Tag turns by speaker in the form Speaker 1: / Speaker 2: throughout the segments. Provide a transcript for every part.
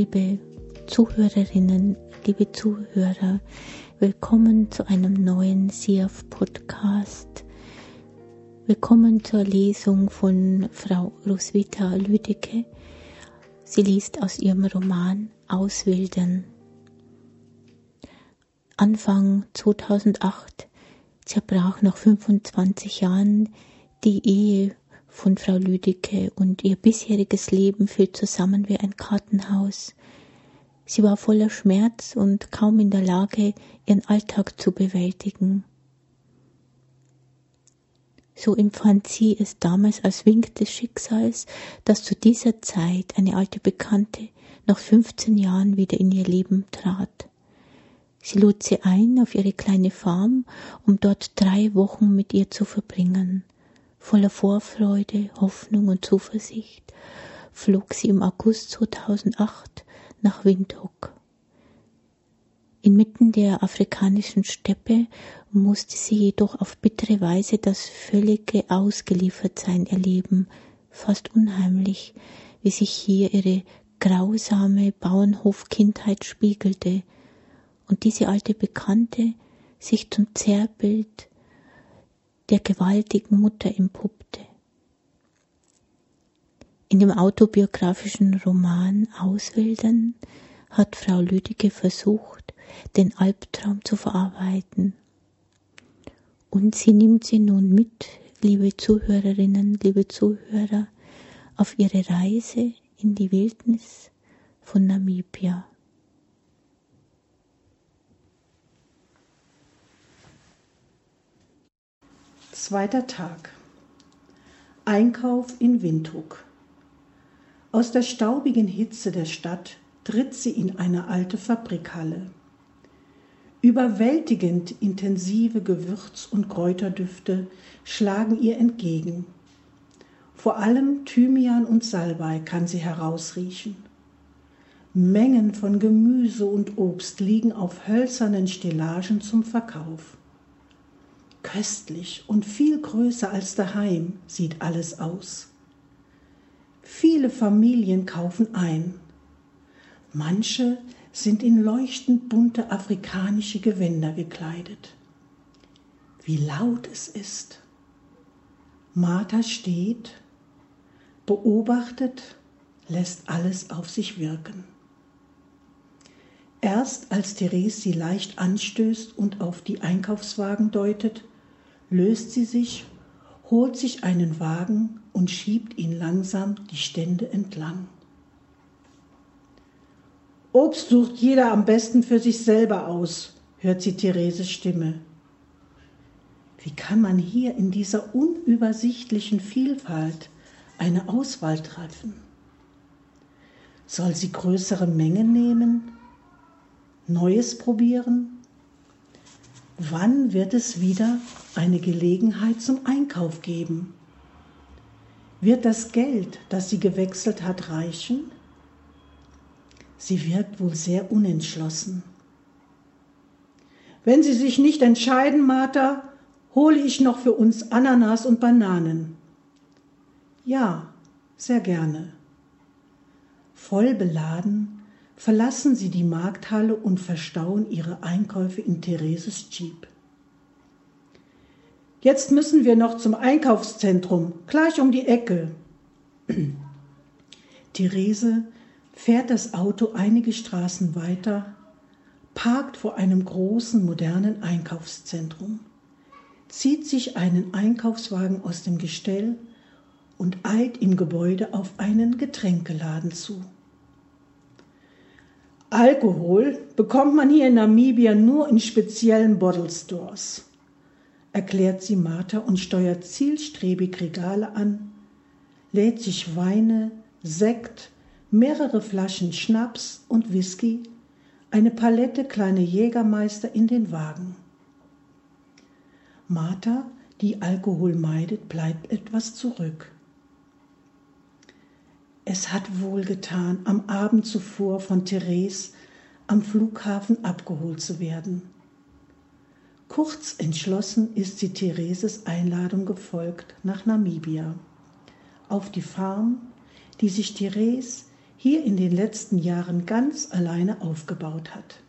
Speaker 1: liebe Zuhörerinnen, liebe Zuhörer, willkommen zu einem neuen SIAF Podcast. Willkommen zur Lesung von Frau Roswitha Lüdecke. Sie liest aus ihrem Roman Auswildern. Anfang 2008 zerbrach nach 25 Jahren die Ehe von Frau Lüdecke und ihr bisheriges Leben fiel zusammen wie ein Kartenhaus. Sie war voller Schmerz und kaum in der Lage, ihren Alltag zu bewältigen. So empfand sie es damals als Wink des Schicksals, dass zu dieser Zeit eine alte Bekannte nach 15 Jahren wieder in ihr Leben trat. Sie lud sie ein auf ihre kleine Farm, um dort drei Wochen mit ihr zu verbringen. Voller Vorfreude, Hoffnung und Zuversicht flog sie im August 2008 nach Windhoek. Inmitten der afrikanischen Steppe musste sie jedoch auf bittere Weise das völlige Ausgeliefertsein erleben, fast unheimlich, wie sich hier ihre grausame Bauernhofkindheit spiegelte und diese alte Bekannte sich zum Zerrbild der gewaltigen Mutter empuppte. In dem autobiografischen Roman Auswildern hat Frau Lüdecke versucht, den Albtraum zu verarbeiten. Und sie nimmt sie nun mit, liebe Zuhörerinnen, liebe Zuhörer, auf ihre Reise in die Wildnis von Namibia.
Speaker 2: Zweiter Tag. Einkauf in Windhoek. Aus der staubigen Hitze der Stadt tritt sie in eine alte Fabrikhalle. Überwältigend intensive Gewürz- und Kräuterdüfte schlagen ihr entgegen. Vor allem Thymian und Salbei kann sie herausriechen. Mengen von Gemüse und Obst liegen auf hölzernen Stellagen zum Verkauf. Köstlich und viel größer als daheim sieht alles aus. Viele Familien kaufen ein. Manche sind in leuchtend bunte afrikanische Gewänder gekleidet. Wie laut es ist. Martha steht, beobachtet, lässt alles auf sich wirken. Erst als Therese sie leicht anstößt und auf die Einkaufswagen deutet, löst sie sich, holt sich einen Wagen und schiebt ihn langsam die Stände entlang. Obst sucht jeder am besten für sich selber aus, hört sie Thereses Stimme. Wie kann man hier in dieser unübersichtlichen Vielfalt eine Auswahl treffen? Soll sie größere Mengen nehmen? Neues probieren? Wann wird es wieder eine Gelegenheit zum Einkauf geben? Wird das Geld, das sie gewechselt hat, reichen? Sie wirkt wohl sehr unentschlossen. Wenn Sie sich nicht entscheiden, Martha, hole ich noch für uns Ananas und Bananen. Ja, sehr gerne. Voll beladen verlassen sie die Markthalle und verstauen ihre Einkäufe in Thereses Jeep. Jetzt müssen wir noch zum Einkaufszentrum, gleich um die Ecke. Therese fährt das Auto einige Straßen weiter, parkt vor einem großen modernen Einkaufszentrum, zieht sich einen Einkaufswagen aus dem Gestell und eilt im Gebäude auf einen Getränkeladen zu. Alkohol bekommt man hier in Namibia nur in speziellen Bottle Stores, erklärt sie Martha und steuert zielstrebig Regale an, lädt sich Weine, Sekt, mehrere Flaschen Schnaps und Whisky, eine Palette kleine Jägermeister in den Wagen. Martha, die Alkohol meidet, bleibt etwas zurück. Es hat wohlgetan, am Abend zuvor von Therese am Flughafen abgeholt zu werden. Kurz entschlossen ist sie Thereses Einladung gefolgt nach Namibia. Auf die Farm, die sich Therese hier in den letzten Jahren ganz alleine aufgebaut hat.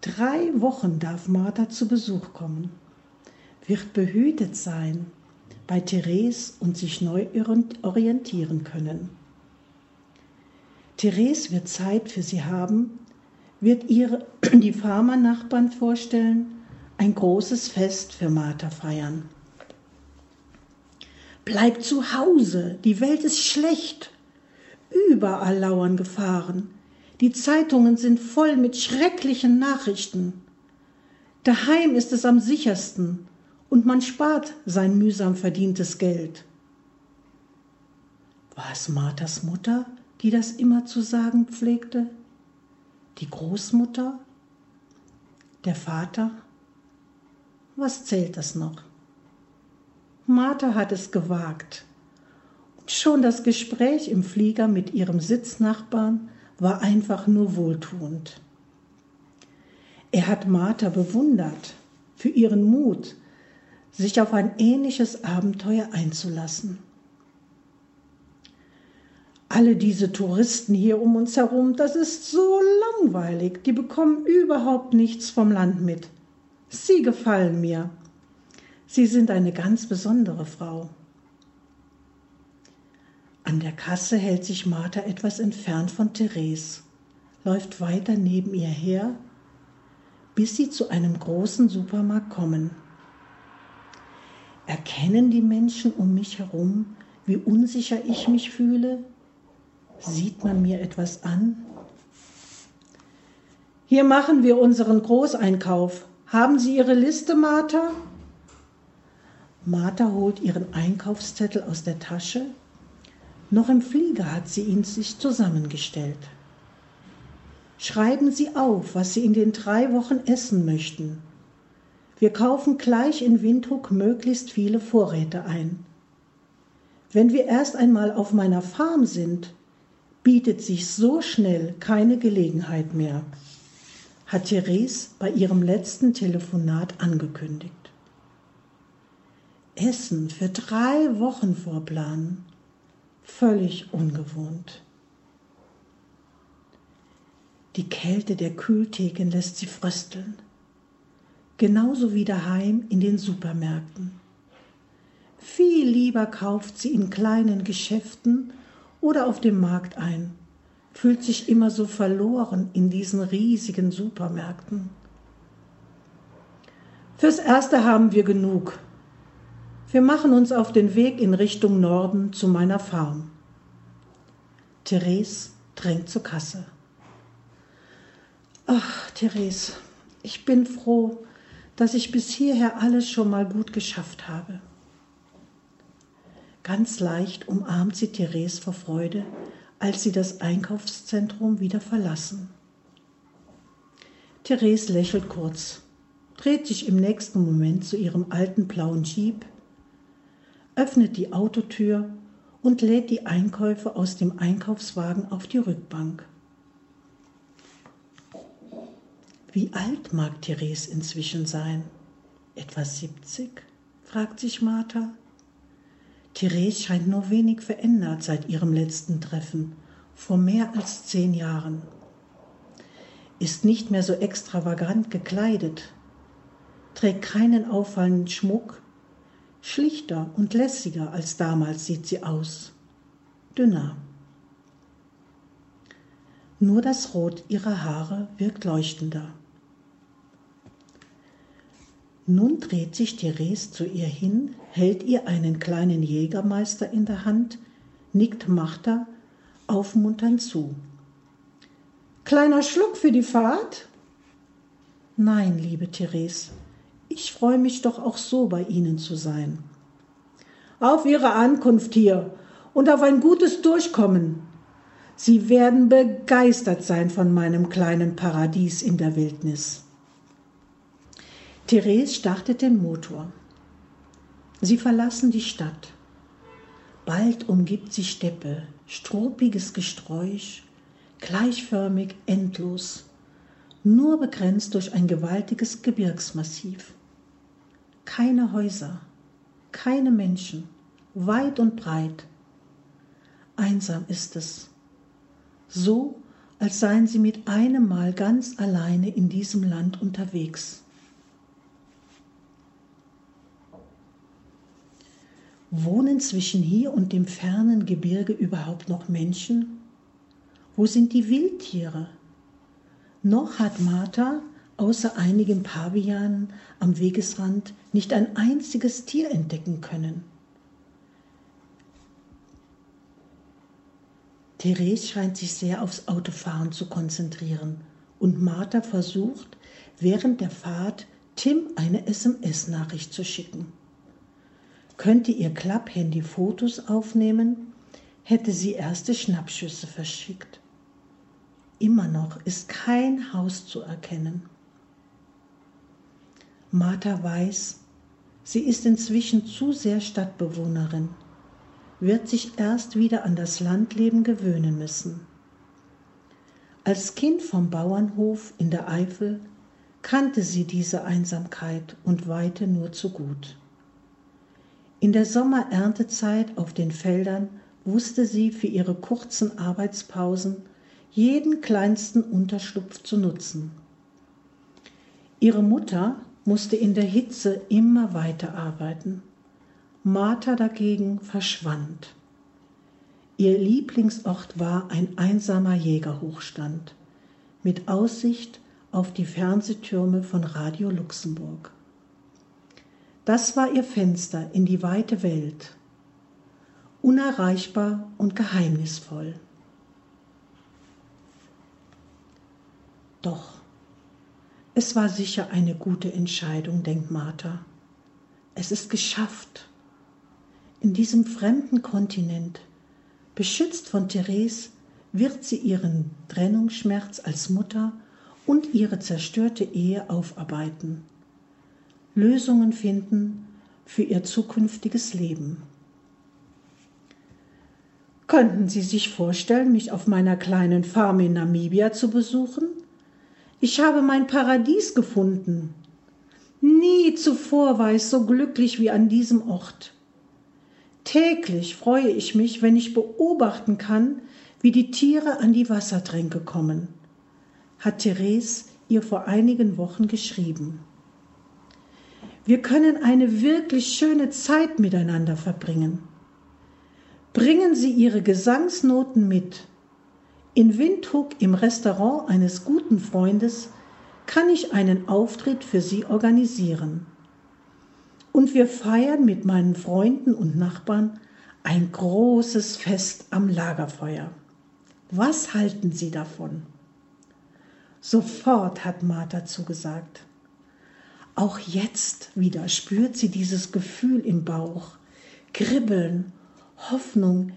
Speaker 2: Drei Wochen darf Martha zu Besuch kommen, wird behütet sein bei Therese und sich neu orientieren können. Therese wird Zeit für sie haben, wird ihre, die Farmernachbarn vorstellen, ein großes Fest für Martha feiern. Bleib zu Hause, die Welt ist schlecht. Überall lauern Gefahren. Die Zeitungen sind voll mit schrecklichen Nachrichten. Daheim ist es am sichersten und man spart sein mühsam verdientes Geld. War es Marthas Mutter, die das immer zu sagen pflegte? Die Großmutter? Der Vater? Was zählt das noch? Martha hat es gewagt. Und schon das Gespräch im Flieger mit ihrem Sitznachbarn war einfach nur wohltuend. Er hat Martha bewundert für ihren Mut, sich auf ein ähnliches Abenteuer einzulassen. Alle diese Touristen hier um uns herum, das ist so langweilig, die bekommen überhaupt nichts vom Land mit. Sie gefallen mir, Sie sind eine ganz besondere Frau. An der Kasse hält sich Martha etwas entfernt von Therese, läuft weiter neben ihr her, bis sie zu einem großen Supermarkt kommen. Erkennen die Menschen um mich herum, wie unsicher ich mich fühle? Sieht man mir etwas an? Hier machen wir unseren Großeinkauf. Haben Sie Ihre Liste, Martha? Martha holt ihren Einkaufszettel aus der Tasche. Noch im Flieger hat sie ihn sich zusammengestellt. Schreiben Sie auf, was Sie in den drei Wochen essen möchten. Wir kaufen gleich in Windhoek möglichst viele Vorräte ein. Wenn wir erst einmal auf meiner Farm sind, bietet sich so schnell keine Gelegenheit mehr, hat Therese bei ihrem letzten Telefonat angekündigt. Essen für drei Wochen vorplanen. Völlig ungewohnt. Die Kälte der Kühltheken lässt sie frösteln. Genauso wie daheim in den Supermärkten. Viel lieber kauft sie in kleinen Geschäften oder auf dem Markt ein, fühlt sich immer so verloren in diesen riesigen Supermärkten. Fürs Erste haben wir genug, wir machen uns auf den Weg in Richtung Norden zu meiner Farm. Therese drängt zur Kasse. Ach, Therese, ich bin froh, dass ich bis hierher alles schon mal gut geschafft habe. Ganz leicht umarmt sie Therese vor Freude, als sie das Einkaufszentrum wieder verlassen. Therese lächelt kurz, dreht sich im nächsten Moment zu ihrem alten blauen Jeep, öffnet die Autotür und lädt die Einkäufe aus dem Einkaufswagen auf die Rückbank. Wie alt mag Therese inzwischen sein? Etwa 70? fragt sich Martha. Therese scheint nur wenig verändert seit ihrem letzten Treffen, vor mehr als zehn Jahren. Ist nicht mehr so extravagant gekleidet, trägt keinen auffallenden Schmuck Schlichter und lässiger als damals sieht sie aus, dünner. Nur das Rot ihrer Haare wirkt leuchtender. Nun dreht sich Therese zu ihr hin, hält ihr einen kleinen Jägermeister in der Hand, nickt Martha aufmunternd zu. Kleiner Schluck für die Fahrt? Nein, liebe Therese, ich freue mich doch auch so bei Ihnen zu sein. Auf Ihre Ankunft hier und auf ein gutes Durchkommen. Sie werden begeistert sein von meinem kleinen Paradies in der Wildnis. Therese startet den Motor. Sie verlassen die Stadt. Bald umgibt sie Steppe, stropiges Gesträuch, gleichförmig, endlos, nur begrenzt durch ein gewaltiges Gebirgsmassiv keine Häuser, keine Menschen, weit und breit. Einsam ist es, so als seien sie mit einem Mal ganz alleine in diesem Land unterwegs. Wohnen zwischen hier und dem fernen Gebirge überhaupt noch Menschen? Wo sind die Wildtiere? Noch hat Martha außer einigen Pavianen am Wegesrand nicht ein einziges Tier entdecken können. Therese scheint sich sehr aufs Autofahren zu konzentrieren und Martha versucht, während der Fahrt Tim eine SMS-Nachricht zu schicken. Könnte ihr Klapphandy Fotos aufnehmen, hätte sie erste Schnappschüsse verschickt. Immer noch ist kein Haus zu erkennen. Martha weiß, sie ist inzwischen zu sehr Stadtbewohnerin, wird sich erst wieder an das Landleben gewöhnen müssen. Als Kind vom Bauernhof in der Eifel kannte sie diese Einsamkeit und weite nur zu gut. In der Sommeerntezeit auf den Feldern wusste sie für ihre kurzen Arbeitspausen jeden kleinsten Unterschlupf zu nutzen. Ihre Mutter musste in der Hitze immer weiter arbeiten. Martha dagegen verschwand. Ihr Lieblingsort war ein einsamer Jägerhochstand mit Aussicht auf die Fernsehtürme von Radio Luxemburg. Das war ihr Fenster in die weite Welt, unerreichbar und geheimnisvoll. Doch, es war sicher eine gute Entscheidung, denkt Martha. Es ist geschafft. In diesem fremden Kontinent, beschützt von Therese, wird sie ihren Trennungsschmerz als Mutter und ihre zerstörte Ehe aufarbeiten Lösungen finden für ihr zukünftiges Leben. Könnten Sie sich vorstellen, mich auf meiner kleinen Farm in Namibia zu besuchen? Ich habe mein Paradies gefunden. Nie zuvor war ich so glücklich wie an diesem Ort. Täglich freue ich mich, wenn ich beobachten kann, wie die Tiere an die Wassertränke kommen, hat Therese ihr vor einigen Wochen geschrieben. Wir können eine wirklich schöne Zeit miteinander verbringen. Bringen Sie Ihre Gesangsnoten mit. In Windhoek im Restaurant eines guten Freundes kann ich einen Auftritt für Sie organisieren. Und wir feiern mit meinen Freunden und Nachbarn ein großes Fest am Lagerfeuer. Was halten Sie davon? Sofort hat Martha zugesagt. Auch jetzt wieder spürt sie dieses Gefühl im Bauch, Kribbeln, Hoffnung,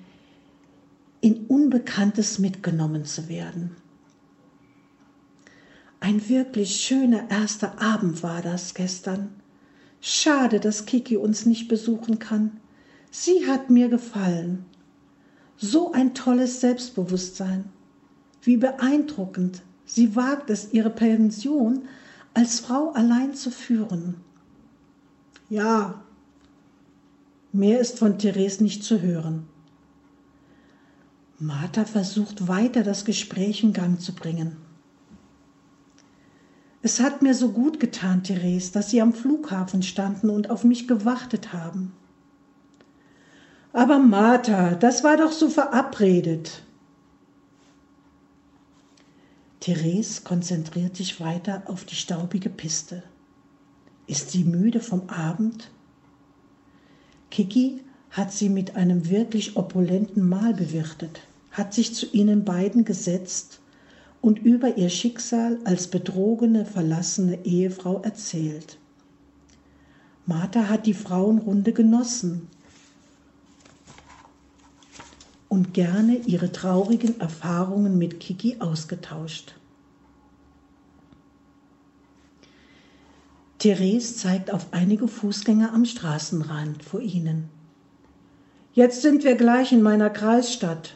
Speaker 2: in Unbekanntes mitgenommen zu werden. Ein wirklich schöner erster Abend war das gestern. Schade, dass Kiki uns nicht besuchen kann. Sie hat mir gefallen. So ein tolles Selbstbewusstsein. Wie beeindruckend. Sie wagt es, ihre Pension als Frau allein zu führen. Ja, mehr ist von Therese nicht zu hören. Martha versucht weiter das Gespräch in Gang zu bringen. Es hat mir so gut getan, Therese, dass Sie am Flughafen standen und auf mich gewartet haben. Aber Martha, das war doch so verabredet. Therese konzentriert sich weiter auf die staubige Piste. Ist sie müde vom Abend? Kiki hat sie mit einem wirklich opulenten Mahl bewirtet, hat sich zu ihnen beiden gesetzt und über ihr Schicksal als betrogene, verlassene Ehefrau erzählt. Martha hat die Frauenrunde genossen und gerne ihre traurigen Erfahrungen mit Kiki ausgetauscht. Therese zeigt auf einige Fußgänger am Straßenrand vor ihnen. Jetzt sind wir gleich in meiner Kreisstadt.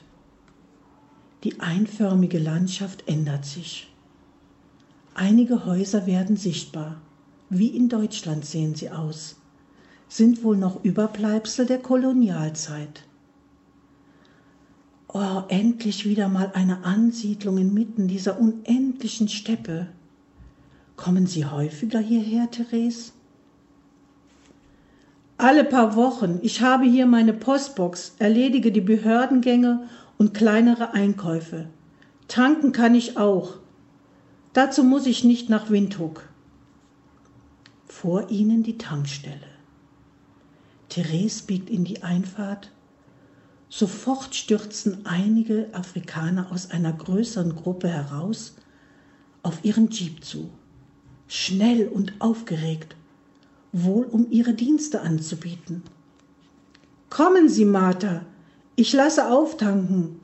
Speaker 2: Die einförmige Landschaft ändert sich. Einige Häuser werden sichtbar. Wie in Deutschland sehen sie aus. Sind wohl noch Überbleibsel der Kolonialzeit. Oh, endlich wieder mal eine Ansiedlung inmitten dieser unendlichen Steppe. Kommen Sie häufiger hierher, Therese? Alle paar Wochen. Ich habe hier meine Postbox, erledige die Behördengänge und kleinere Einkäufe. Tanken kann ich auch. Dazu muss ich nicht nach Windhoek. Vor ihnen die Tankstelle. Therese biegt in die Einfahrt. Sofort stürzen einige Afrikaner aus einer größeren Gruppe heraus auf ihren Jeep zu. Schnell und aufgeregt, wohl um ihre Dienste anzubieten. Kommen Sie, Martha, ich lasse auftanken.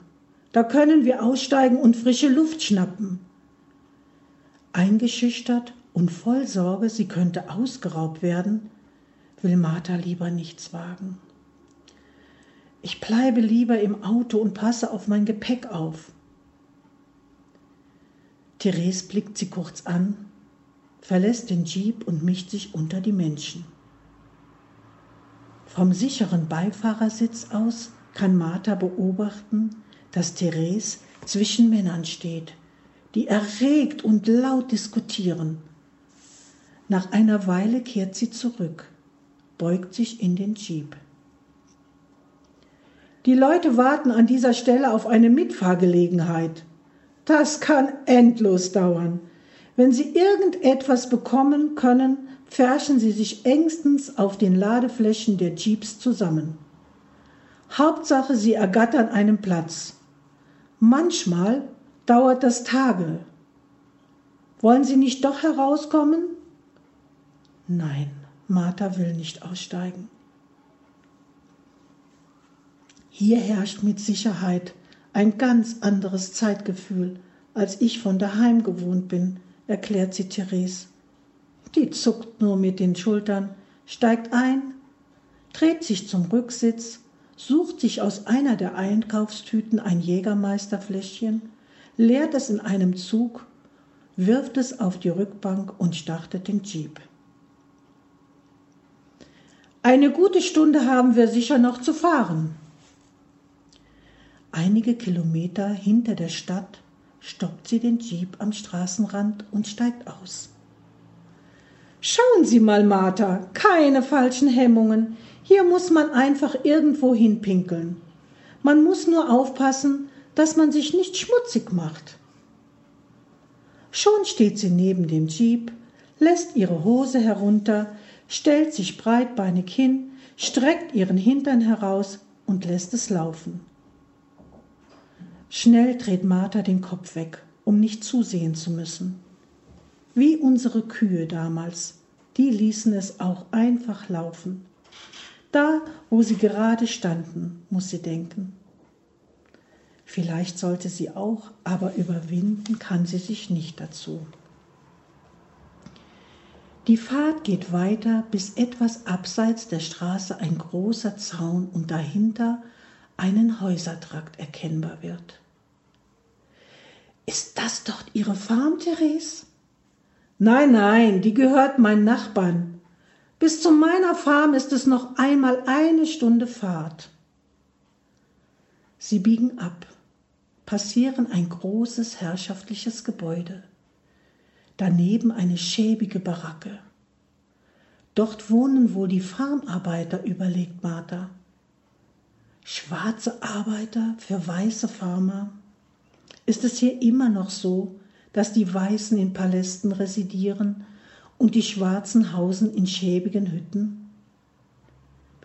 Speaker 2: Da können wir aussteigen und frische Luft schnappen. Eingeschüchtert und voll Sorge, sie könnte ausgeraubt werden, will Martha lieber nichts wagen. Ich bleibe lieber im Auto und passe auf mein Gepäck auf. Therese blickt sie kurz an, verlässt den Jeep und mischt sich unter die Menschen. Vom sicheren Beifahrersitz aus kann Martha beobachten, dass Therese zwischen Männern steht, die erregt und laut diskutieren. Nach einer Weile kehrt sie zurück, beugt sich in den Jeep. Die Leute warten an dieser Stelle auf eine Mitfahrgelegenheit. Das kann endlos dauern. Wenn sie irgendetwas bekommen können, pferchen sie sich engstens auf den Ladeflächen der Jeeps zusammen. Hauptsache, sie ergattern einen Platz. Manchmal dauert das Tage. Wollen Sie nicht doch herauskommen? Nein, Martha will nicht aussteigen. Hier herrscht mit Sicherheit ein ganz anderes Zeitgefühl, als ich von daheim gewohnt bin, erklärt sie Therese. Die zuckt nur mit den Schultern, steigt ein, dreht sich zum Rücksitz, sucht sich aus einer der Einkaufstüten ein Jägermeisterfläschchen, leert es in einem Zug, wirft es auf die Rückbank und startet den Jeep. Eine gute Stunde haben wir sicher noch zu fahren. Einige Kilometer hinter der Stadt stoppt sie den Jeep am Straßenrand und steigt aus. Schauen Sie mal, Martha, keine falschen Hemmungen. Hier muss man einfach irgendwo hinpinkeln. Man muss nur aufpassen, dass man sich nicht schmutzig macht. Schon steht sie neben dem Jeep, lässt ihre Hose herunter, stellt sich breitbeinig hin, streckt ihren Hintern heraus und lässt es laufen. Schnell dreht Martha den Kopf weg, um nicht zusehen zu müssen. Wie unsere Kühe damals, die ließen es auch einfach laufen. Da, wo sie gerade standen, muss sie denken. Vielleicht sollte sie auch, aber überwinden kann sie sich nicht dazu. Die Fahrt geht weiter, bis etwas abseits der Straße ein großer Zaun und dahinter einen Häusertrakt erkennbar wird. Ist das dort Ihre Farm, Therese? Nein, nein, die gehört meinen Nachbarn. Bis zu meiner Farm ist es noch einmal eine Stunde Fahrt. Sie biegen ab passieren ein großes herrschaftliches Gebäude, daneben eine schäbige Baracke. Dort wohnen wohl die Farmarbeiter, überlegt Martha. Schwarze Arbeiter für weiße Farmer. Ist es hier immer noch so, dass die Weißen in Palästen residieren und die Schwarzen hausen in schäbigen Hütten?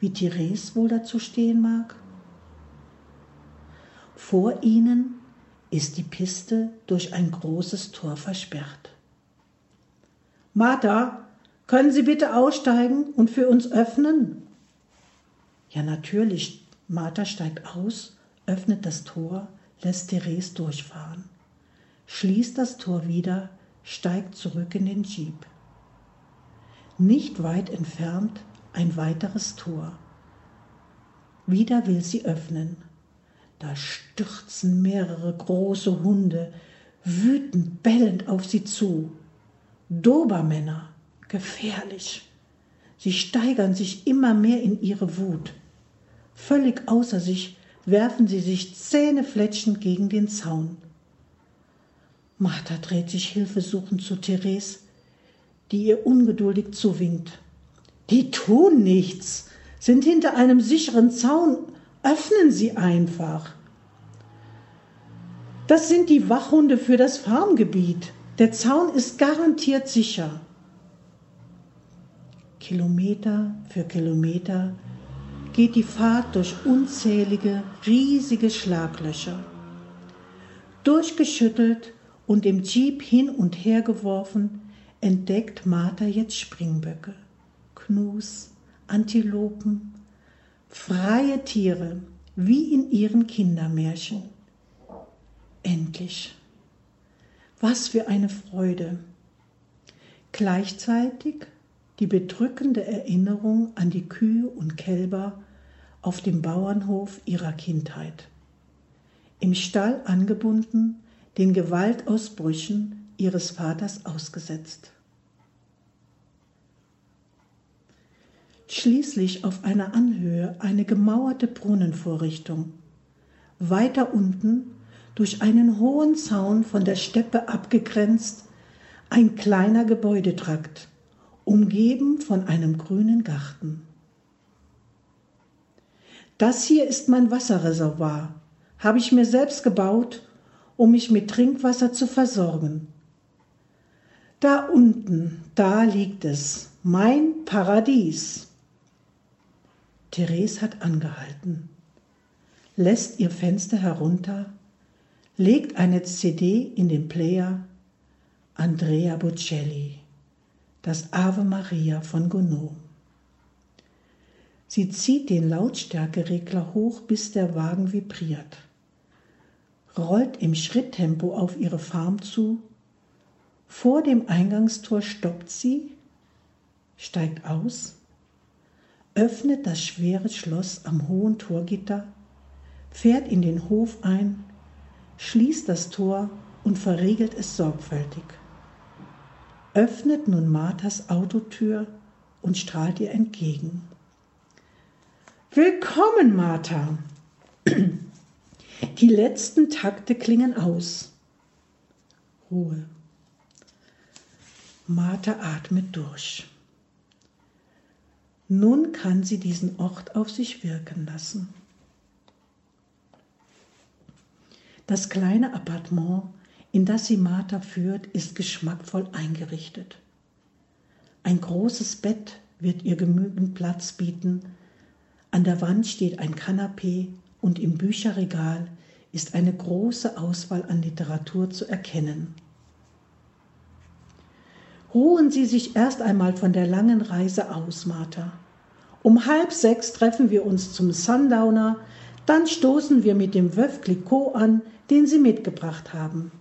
Speaker 2: Wie Therese wohl dazu stehen mag? Vor ihnen ist die Piste durch ein großes Tor versperrt. Martha, können Sie bitte aussteigen und für uns öffnen? Ja, natürlich. Martha steigt aus, öffnet das Tor, lässt Therese durchfahren, schließt das Tor wieder, steigt zurück in den Jeep. Nicht weit entfernt ein weiteres Tor. Wieder will sie öffnen. Da stürzen mehrere große Hunde wütend bellend auf sie zu. Dobermänner, gefährlich. Sie steigern sich immer mehr in ihre Wut. Völlig außer sich werfen sie sich zähnefletschend gegen den Zaun. Martha dreht sich hilfesuchend zu Therese, die ihr ungeduldig zuwinkt. Die tun nichts, sind hinter einem sicheren Zaun. Öffnen Sie einfach. Das sind die Wachhunde für das Farmgebiet. Der Zaun ist garantiert sicher. Kilometer für Kilometer geht die Fahrt durch unzählige, riesige Schlaglöcher. Durchgeschüttelt und im Jeep hin und her geworfen, entdeckt Martha jetzt Springböcke, Knus, Antilopen, freie Tiere, wie in ihren Kindermärchen. Endlich. Was für eine Freude. Gleichzeitig die bedrückende Erinnerung an die Kühe und Kälber auf dem Bauernhof ihrer Kindheit. Im Stall angebunden, den Gewaltausbrüchen ihres Vaters ausgesetzt. Schließlich auf einer Anhöhe eine gemauerte Brunnenvorrichtung. Weiter unten durch einen hohen Zaun von der Steppe abgegrenzt, ein kleiner Gebäudetrakt, umgeben von einem grünen Garten. Das hier ist mein Wasserreservoir, habe ich mir selbst gebaut, um mich mit Trinkwasser zu versorgen. Da unten, da liegt es, mein Paradies. Therese hat angehalten, lässt ihr Fenster herunter legt eine CD in den Player Andrea Bocelli, das Ave Maria von Gounod. Sie zieht den Lautstärkeregler hoch, bis der Wagen vibriert, rollt im Schritttempo auf ihre Farm zu, vor dem Eingangstor stoppt sie, steigt aus, öffnet das schwere Schloss am hohen Torgitter, fährt in den Hof ein, schließt das Tor und verriegelt es sorgfältig. Öffnet nun Marthas Autotür und strahlt ihr entgegen. Willkommen, Martha! Die letzten Takte klingen aus. Ruhe. Martha atmet durch. Nun kann sie diesen Ort auf sich wirken lassen. Das kleine Appartement, in das sie Martha führt, ist geschmackvoll eingerichtet. Ein großes Bett wird ihr genügend Platz bieten. An der Wand steht ein Kanapee und im Bücherregal ist eine große Auswahl an Literatur zu erkennen. Ruhen Sie sich erst einmal von der langen Reise aus, Martha. Um halb sechs treffen wir uns zum Sundowner, dann stoßen wir mit dem Veuve Clicquot an, den sie mitgebracht haben.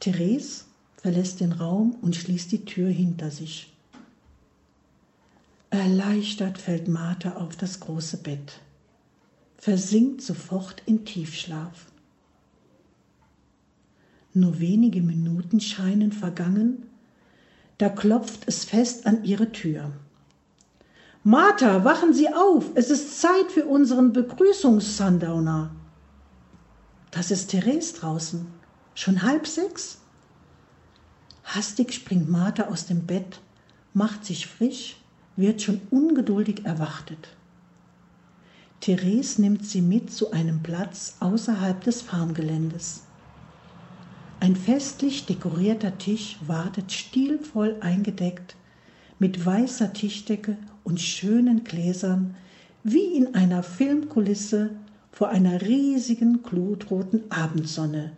Speaker 2: Therese verlässt den Raum und schließt die Tür hinter sich. Erleichtert fällt Martha auf das große Bett, versinkt sofort in Tiefschlaf. Nur wenige Minuten scheinen vergangen, da klopft es fest an ihre Tür. Martha, wachen Sie auf, es ist Zeit für unseren Begrüßungssundowner. Das ist Therese draußen. Schon halb sechs? Hastig springt Martha aus dem Bett, macht sich frisch, wird schon ungeduldig erwartet. Therese nimmt sie mit zu einem Platz außerhalb des Farmgeländes. Ein festlich dekorierter Tisch wartet stilvoll eingedeckt mit weißer Tischdecke und schönen Gläsern wie in einer Filmkulisse vor einer riesigen glutroten Abendsonne,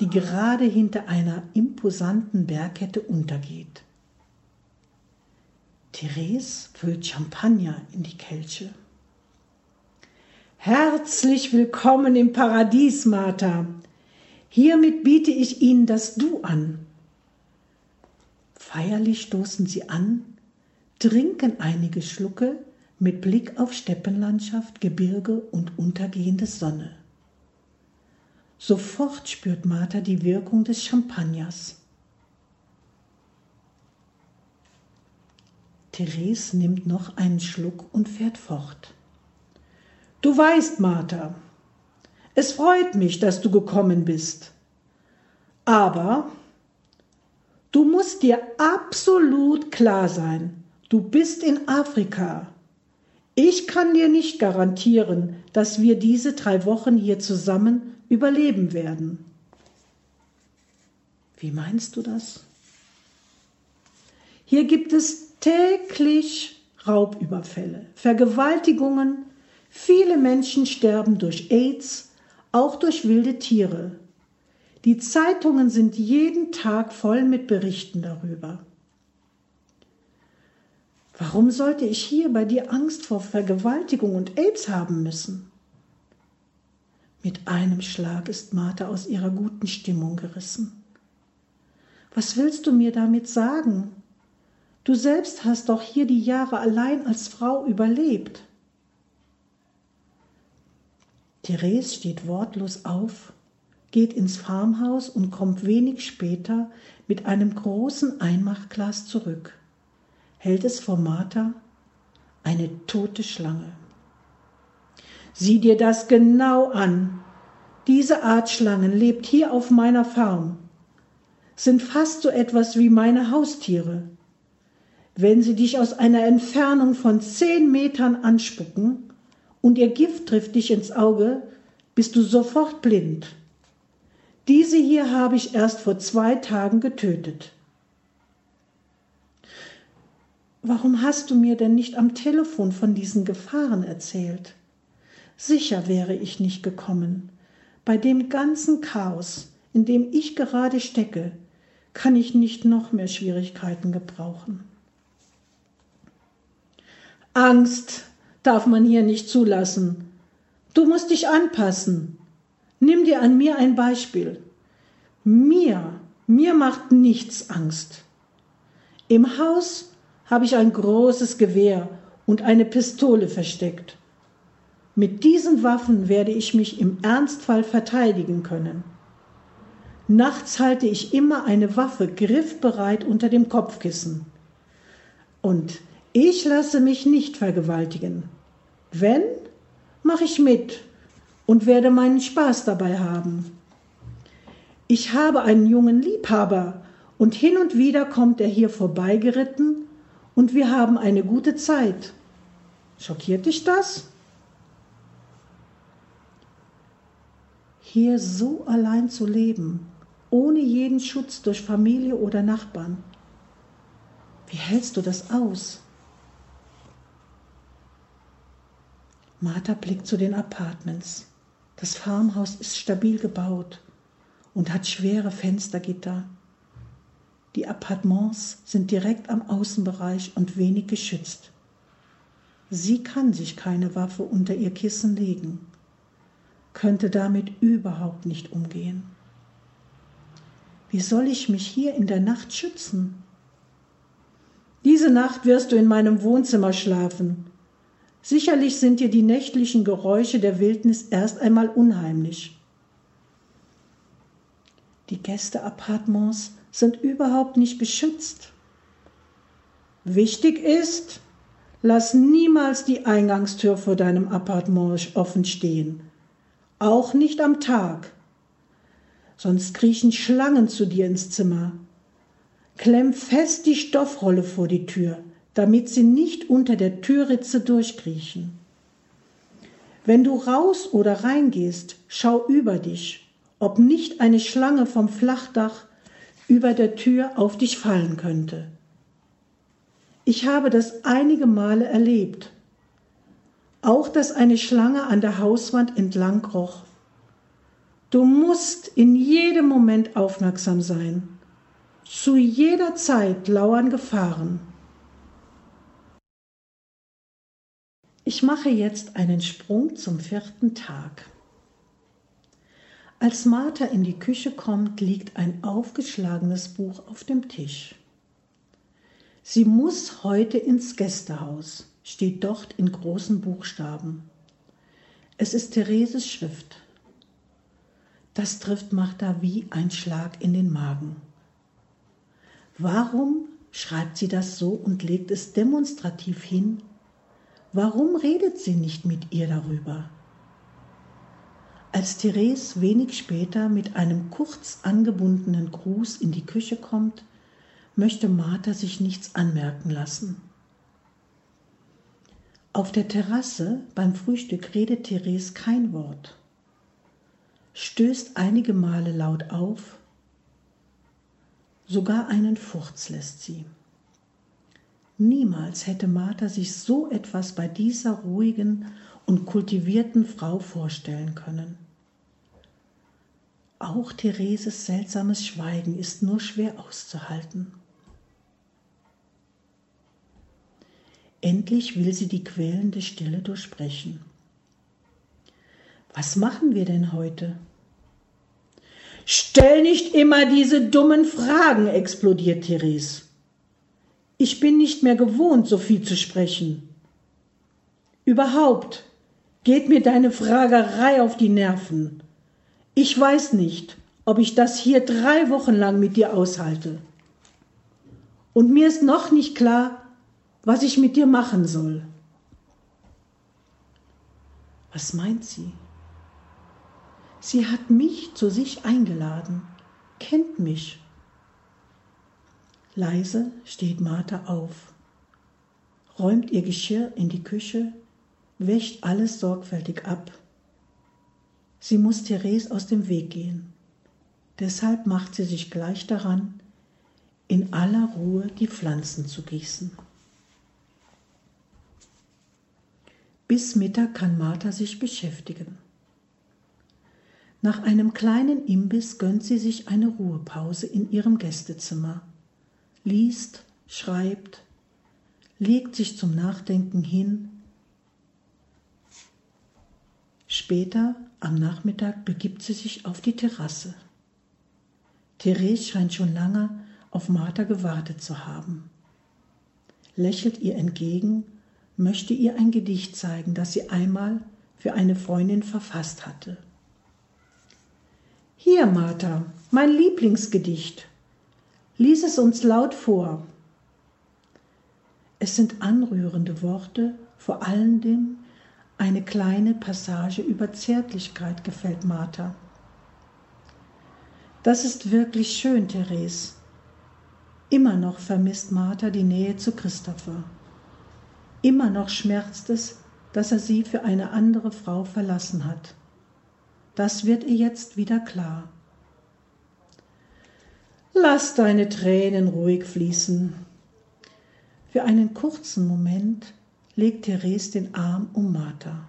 Speaker 2: die gerade hinter einer imposanten Bergkette untergeht. Therese füllt Champagner in die Kelche. Herzlich willkommen im Paradies, Martha. Hiermit biete ich Ihnen das Du an. Feierlich stoßen sie an, trinken einige Schlucke mit Blick auf Steppenlandschaft, Gebirge und untergehende Sonne. Sofort spürt Martha die Wirkung des Champagners. Therese nimmt noch einen Schluck und fährt fort. Du weißt, Martha, es freut mich, dass du gekommen bist. Aber du musst dir absolut klar sein, du bist in Afrika. Ich kann dir nicht garantieren, dass wir diese drei Wochen hier zusammen überleben werden. Wie meinst du das? Hier gibt es täglich Raubüberfälle, Vergewaltigungen, viele Menschen sterben durch AIDS, auch durch wilde Tiere. Die Zeitungen sind jeden Tag voll mit Berichten darüber. Warum sollte ich hier bei dir Angst vor Vergewaltigung und AIDS haben müssen? Mit einem Schlag ist Martha aus ihrer guten Stimmung gerissen. Was willst du mir damit sagen? Du selbst hast doch hier die Jahre allein als Frau überlebt. Therese steht wortlos auf, geht ins Farmhaus und kommt wenig später mit einem großen Einmachglas zurück, hält es vor Martha, eine tote Schlange. Sieh dir das genau an. Diese Art Schlangen lebt hier auf meiner Farm, sind fast so etwas wie meine Haustiere. Wenn sie dich aus einer Entfernung von zehn Metern anspucken und ihr Gift trifft dich ins Auge, bist du sofort blind. Diese hier habe ich erst vor zwei Tagen getötet. Warum hast du mir denn nicht am Telefon von diesen Gefahren erzählt? Sicher wäre ich nicht gekommen. Bei dem ganzen Chaos, in dem ich gerade stecke, kann ich nicht noch mehr Schwierigkeiten gebrauchen. Angst darf man hier nicht zulassen. Du musst dich anpassen. Nimm dir an mir ein Beispiel. Mir, mir macht nichts Angst. Im Haus habe ich ein großes Gewehr und eine Pistole versteckt. Mit diesen Waffen werde ich mich im Ernstfall verteidigen können. Nachts halte ich immer eine Waffe griffbereit unter dem Kopfkissen. Und ich lasse mich nicht vergewaltigen. Wenn, mache ich mit und werde meinen Spaß dabei haben. Ich habe einen jungen Liebhaber und hin und wieder kommt er hier vorbeigeritten und wir haben eine gute Zeit. Schockiert dich das? Hier so allein zu leben, ohne jeden Schutz durch Familie oder Nachbarn. Wie hältst du das aus? Martha blickt zu den Apartments. Das Farmhaus ist stabil gebaut und hat schwere Fenstergitter. Die Appartements sind direkt am Außenbereich und wenig geschützt. Sie kann sich keine Waffe unter ihr Kissen legen, könnte damit überhaupt nicht umgehen. Wie soll ich mich hier in der Nacht schützen? Diese Nacht wirst du in meinem Wohnzimmer schlafen, Sicherlich sind dir die nächtlichen Geräusche der Wildnis erst einmal unheimlich. Die Gästeappartements sind überhaupt nicht beschützt. Wichtig ist, lass niemals die Eingangstür vor deinem Appartement offen stehen, auch nicht am Tag. Sonst kriechen Schlangen zu dir ins Zimmer. Klemm fest die Stoffrolle vor die Tür, damit sie nicht unter der Türritze durchkriechen. Wenn du raus oder reingehst, schau über dich, ob nicht eine Schlange vom Flachdach über der Tür auf dich fallen könnte. Ich habe das einige Male erlebt. Auch dass eine Schlange an der Hauswand entlang kroch. Du musst in jedem Moment aufmerksam sein. Zu jeder Zeit lauern Gefahren. Ich mache jetzt einen Sprung zum vierten Tag. Als Martha in die Küche kommt, liegt ein aufgeschlagenes Buch auf dem Tisch. Sie muss heute ins Gästehaus, steht dort in großen Buchstaben. Es ist Thereses Schrift. Das trifft Martha wie ein Schlag in den Magen. Warum schreibt sie das so und legt es demonstrativ hin Warum redet sie nicht mit ihr darüber? Als Therese wenig später mit einem kurz angebundenen Gruß in die Küche kommt, möchte Martha sich nichts anmerken lassen. Auf der Terrasse beim Frühstück redet Therese kein Wort, stößt einige Male laut auf, sogar einen Furz lässt sie. Niemals hätte Martha sich so etwas bei dieser ruhigen und kultivierten Frau vorstellen können. Auch Thereses seltsames Schweigen ist nur schwer auszuhalten. Endlich will sie die quälende Stille durchbrechen. Was machen wir denn heute? Stell nicht immer diese dummen Fragen, explodiert Therese. Ich bin nicht mehr gewohnt, so viel zu sprechen. Überhaupt geht mir deine Fragerei auf die Nerven. Ich weiß nicht, ob ich das hier drei Wochen lang mit dir aushalte. Und mir ist noch nicht klar, was ich mit dir machen soll. Was meint sie? Sie hat mich zu sich eingeladen, kennt mich. Leise steht Martha auf, räumt ihr Geschirr in die Küche, wäscht alles sorgfältig ab. Sie muss Therese aus dem Weg gehen. Deshalb macht sie sich gleich daran, in aller Ruhe die Pflanzen zu gießen. Bis Mittag kann Martha sich beschäftigen. Nach einem kleinen Imbiss gönnt sie sich eine Ruhepause in ihrem Gästezimmer liest, schreibt, legt sich zum Nachdenken hin. Später am Nachmittag begibt sie sich auf die Terrasse. Therese scheint schon lange auf Martha gewartet zu haben. Lächelt ihr entgegen, möchte ihr ein Gedicht zeigen, das sie einmal für eine Freundin verfasst hatte. Hier, Martha, mein Lieblingsgedicht, Lies es uns laut vor. Es sind anrührende Worte, vor allen Dingen eine kleine Passage über Zärtlichkeit gefällt Martha. Das ist wirklich schön, Therese. Immer noch vermisst Martha die Nähe zu Christopher. Immer noch schmerzt es, dass er sie für eine andere Frau verlassen hat. Das wird ihr jetzt wieder klar. Lass deine Tränen ruhig fließen. Für einen kurzen Moment legt Therese den Arm um Martha,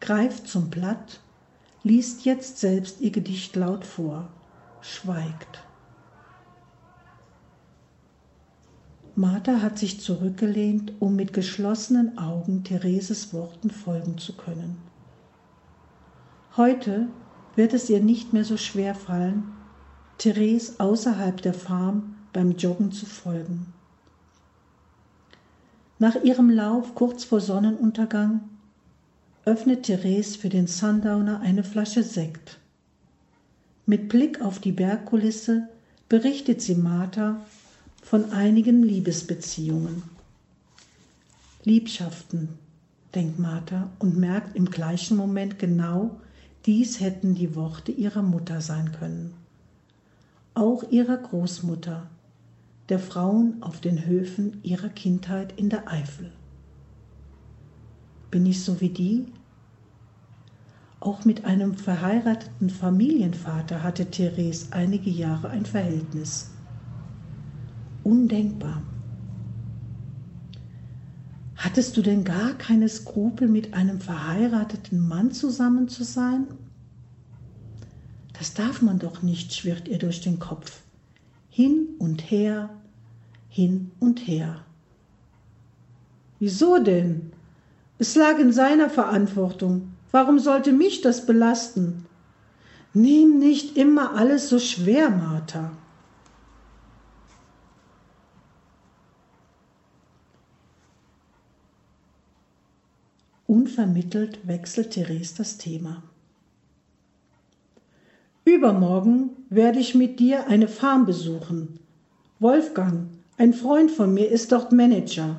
Speaker 2: greift zum Blatt, liest jetzt selbst ihr Gedicht laut vor, schweigt. Martha hat sich zurückgelehnt, um mit geschlossenen Augen Thereses Worten folgen zu können. Heute wird es ihr nicht mehr so schwer fallen, Therese außerhalb der Farm beim Joggen zu folgen. Nach ihrem Lauf kurz vor Sonnenuntergang öffnet Therese für den Sundowner eine Flasche Sekt. Mit Blick auf die Bergkulisse berichtet sie Martha von einigen Liebesbeziehungen. Liebschaften, denkt Martha und merkt im gleichen Moment genau, dies hätten die Worte ihrer Mutter sein können auch ihrer Großmutter, der Frauen auf den Höfen ihrer Kindheit in der Eifel. Bin ich so wie die? Auch mit einem verheirateten Familienvater hatte Therese einige Jahre ein Verhältnis. Undenkbar. Hattest du denn gar keine Skrupel, mit einem verheirateten Mann zusammen zu sein? Das darf man doch nicht, schwirrt ihr durch den Kopf. Hin und her, hin und her. Wieso denn? Es lag in seiner Verantwortung. Warum sollte mich das belasten? Nimm nicht immer alles so schwer, Martha. Unvermittelt wechselt Therese das Thema. Übermorgen werde ich mit dir eine Farm besuchen. Wolfgang, ein Freund von mir, ist dort Manager.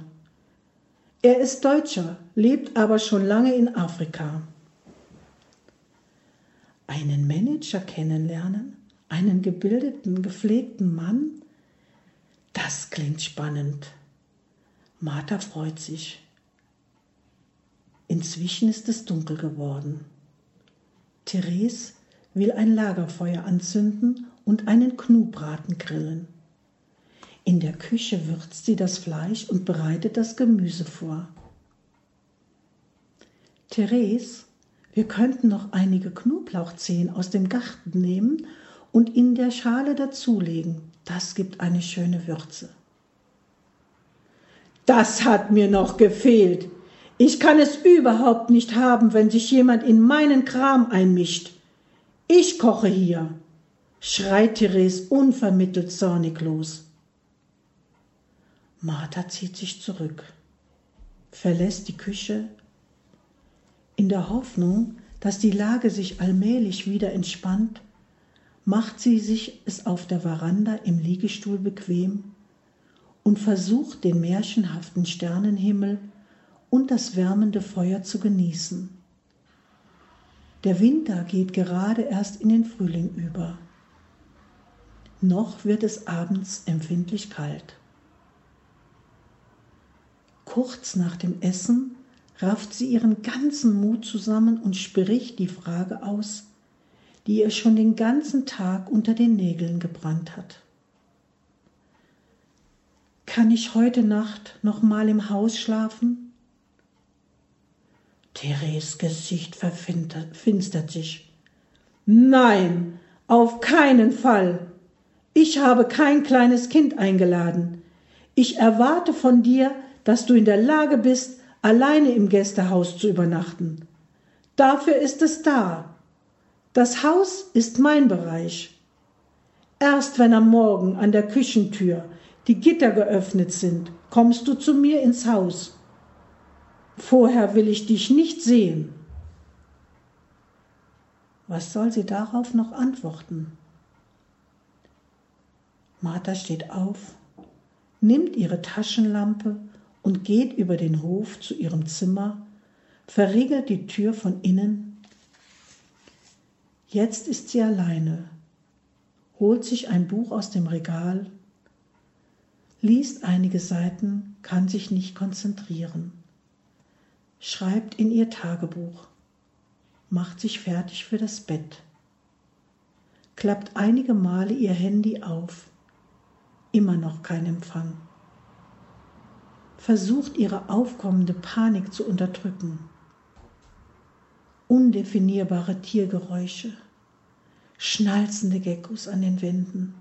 Speaker 2: Er ist Deutscher, lebt aber schon lange in Afrika. Einen Manager kennenlernen? Einen gebildeten, gepflegten Mann? Das klingt spannend. Martha freut sich. Inzwischen ist es dunkel geworden. Therese will ein Lagerfeuer anzünden und einen Knubraten grillen. In der Küche würzt sie das Fleisch und bereitet das Gemüse vor. Therese, wir könnten noch einige Knoblauchzehen aus dem Garten nehmen und in der Schale dazulegen. Das gibt eine schöne Würze. Das hat mir noch gefehlt. Ich kann es überhaupt nicht haben, wenn sich jemand in meinen Kram einmischt. Ich koche hier, schreit Therese unvermittelt zornig los. Martha zieht sich zurück, verlässt die Küche, in der Hoffnung, dass die Lage sich allmählich wieder entspannt, macht sie sich es auf der Veranda im Liegestuhl bequem und versucht den märchenhaften Sternenhimmel und das wärmende Feuer zu genießen. Der Winter geht gerade erst in den Frühling über. Noch wird es abends empfindlich kalt. Kurz nach dem Essen rafft sie ihren ganzen Mut zusammen und spricht die Frage aus, die ihr schon den ganzen Tag unter den Nägeln gebrannt hat. Kann ich heute Nacht noch mal im Haus schlafen? Therese Gesicht verfinstert sich. Nein, auf keinen Fall. Ich habe kein kleines Kind eingeladen. Ich erwarte von dir, dass du in der Lage bist, alleine im Gästehaus zu übernachten. Dafür ist es da. Das Haus ist mein Bereich. Erst wenn am Morgen an der Küchentür die Gitter geöffnet sind, kommst du zu mir ins Haus. Vorher will ich dich nicht sehen. Was soll sie darauf noch antworten? Martha steht auf, nimmt ihre Taschenlampe und geht über den Hof zu ihrem Zimmer, verriegelt die Tür von innen. Jetzt ist sie alleine, holt sich ein Buch aus dem Regal, liest einige Seiten, kann sich nicht konzentrieren, schreibt in ihr Tagebuch, macht sich fertig für das Bett, klappt einige Male ihr Handy auf, immer noch kein Empfang versucht ihre aufkommende Panik zu unterdrücken. Undefinierbare Tiergeräusche, schnalzende Geckos an den Wänden,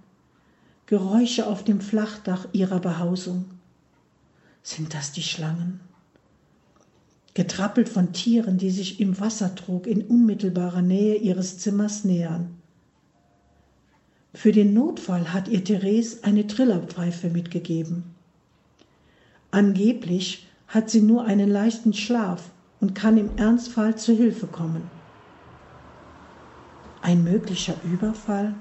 Speaker 2: Geräusche auf dem Flachdach ihrer Behausung. Sind das die Schlangen? Getrappelt von Tieren, die sich im Wassertrog in unmittelbarer Nähe ihres Zimmers nähern. Für den Notfall hat ihr Therese eine Trillerpfeife mitgegeben. Angeblich hat sie nur einen leichten Schlaf und kann im Ernstfall zu Hilfe kommen. Ein möglicher Überfall?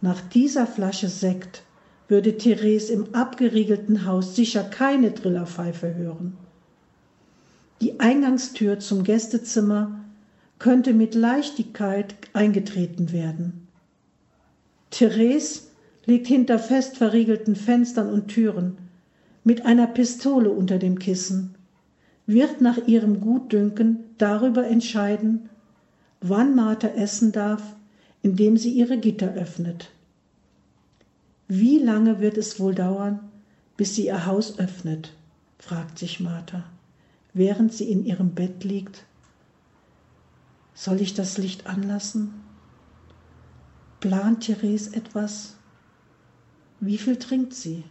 Speaker 2: Nach dieser Flasche Sekt würde Therese im abgeriegelten Haus sicher keine Trillerpfeife hören. Die Eingangstür zum Gästezimmer könnte mit Leichtigkeit eingetreten werden. Therese liegt hinter fest verriegelten Fenstern und Türen mit einer Pistole unter dem Kissen, wird nach ihrem Gutdünken darüber entscheiden, wann Martha essen darf, indem sie ihre Gitter öffnet. Wie lange wird es wohl dauern, bis sie ihr Haus öffnet? fragt sich Martha, während sie in ihrem Bett liegt. Soll ich das Licht anlassen? Plant Therese etwas? Wie viel trinkt sie?